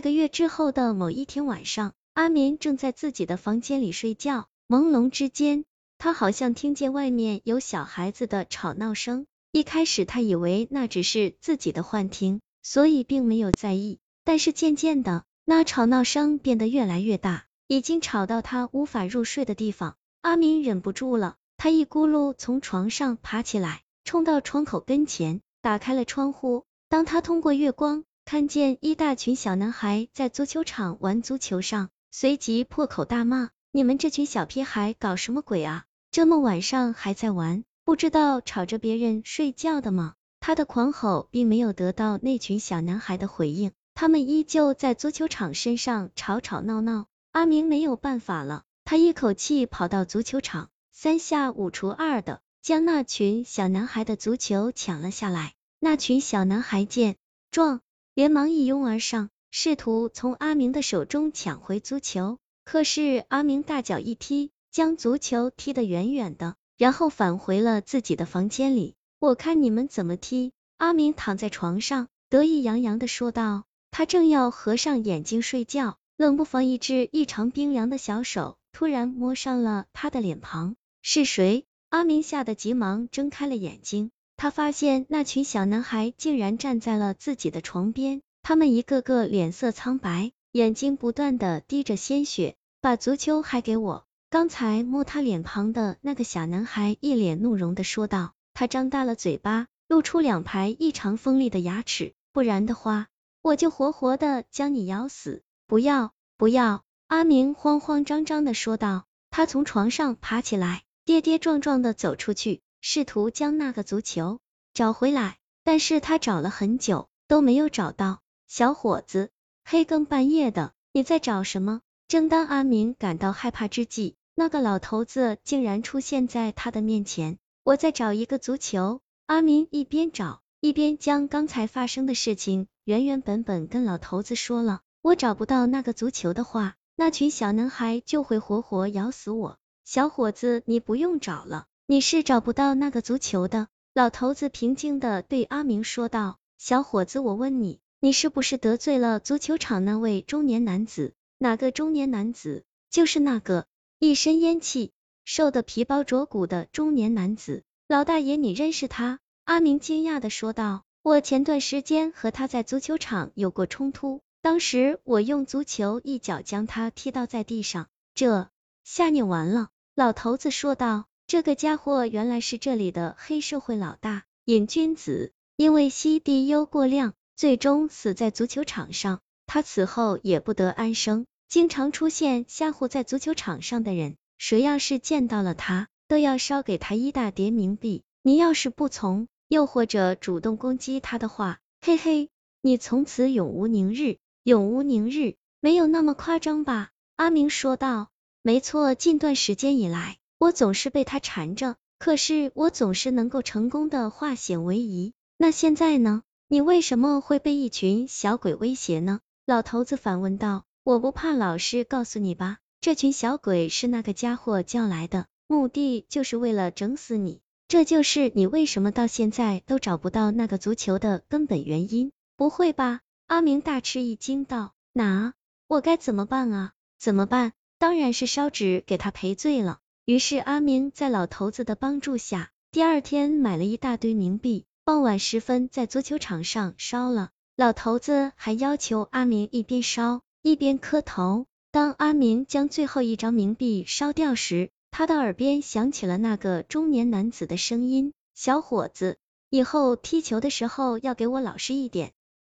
一个月之后的某一天晚上，阿明正在自己的房间里睡觉，朦胧之间，他好像听见外面有小孩子的吵闹声。一开始他以为那只是自己的幻听，所以并没有在意。但是渐渐的，那吵闹声变得越来越大，已经吵到他无法入睡的地方。阿明忍不住了，他一咕噜从床上爬起来，冲到窗口跟前，打开了窗户。当他通过月光看见一大群小男孩在足球场玩足球上，随即破口大骂：“你们这群小屁孩搞什么鬼啊？这么晚上还在玩？”不知道吵着别人睡觉的吗？他的狂吼并没有得到那群小男孩的回应，他们依旧在足球场身上吵吵闹闹。阿明没有办法了，他一口气跑到足球场，三下五除二的将那群小男孩的足球抢了下来。那群小男孩见状，连忙一拥而上，试图从阿明的手中抢回足球。可是阿明大脚一踢，将足球踢得远远的。然后返回了自己的房间里，我看你们怎么踢。阿明躺在床上，得意洋洋的说道。他正要合上眼睛睡觉，冷不防一只异常冰凉的小手突然摸上了他的脸庞。是谁？阿明吓得急忙睁开了眼睛，他发现那群小男孩竟然站在了自己的床边，他们一个个脸色苍白，眼睛不断的滴着鲜血。把足球还给我。刚才摸他脸庞的那个小男孩一脸怒容的说道，他张大了嘴巴，露出两排异常锋利的牙齿，不然的话，我就活活的将你咬死！不要，不要！阿明慌慌张张的说道，他从床上爬起来，跌跌撞撞的走出去，试图将那个足球找回来，但是他找了很久都没有找到。小伙子，黑更半夜的，你在找什么？正当阿明感到害怕之际，那个老头子竟然出现在他的面前，我在找一个足球。阿明一边找，一边将刚才发生的事情原原本本跟老头子说了。我找不到那个足球的话，那群小男孩就会活活咬死我。小伙子，你不用找了，你是找不到那个足球的。老头子平静的对阿明说道。小伙子，我问你，你是不是得罪了足球场那位中年男子？哪个中年男子？就是那个。一身烟气、瘦得皮包着骨的中年男子，老大爷，你认识他？阿明惊讶的说道。我前段时间和他在足球场有过冲突，当时我用足球一脚将他踢倒在地上，这下你完了。老头子说道。这个家伙原来是这里的黑社会老大瘾君子，因为吸地优过量，最终死在足球场上。他此后也不得安生。经常出现吓唬在足球场上的人，谁要是见到了他，都要烧给他一大叠冥币。你要是不从，又或者主动攻击他的话，嘿嘿，你从此永无宁日，永无宁日。没有那么夸张吧？阿明说道。没错，近段时间以来，我总是被他缠着，可是我总是能够成功的化险为夷。那现在呢？你为什么会被一群小鬼威胁呢？老头子反问道。我不怕，老实告诉你吧，这群小鬼是那个家伙叫来的，目的就是为了整死你。这就是你为什么到现在都找不到那个足球的根本原因。不会吧？阿明大吃一惊道。哪？我该怎么办啊？怎么办？当然是烧纸给他赔罪了。于是阿明在老头子的帮助下，第二天买了一大堆冥币，傍晚时分在足球场上烧了。老头子还要求阿明一边烧。一边磕头。当阿明将最后一张冥币烧掉时，他的耳边响起了那个中年男子的声音：“小伙子，以后踢球的时候要给我老实一点。”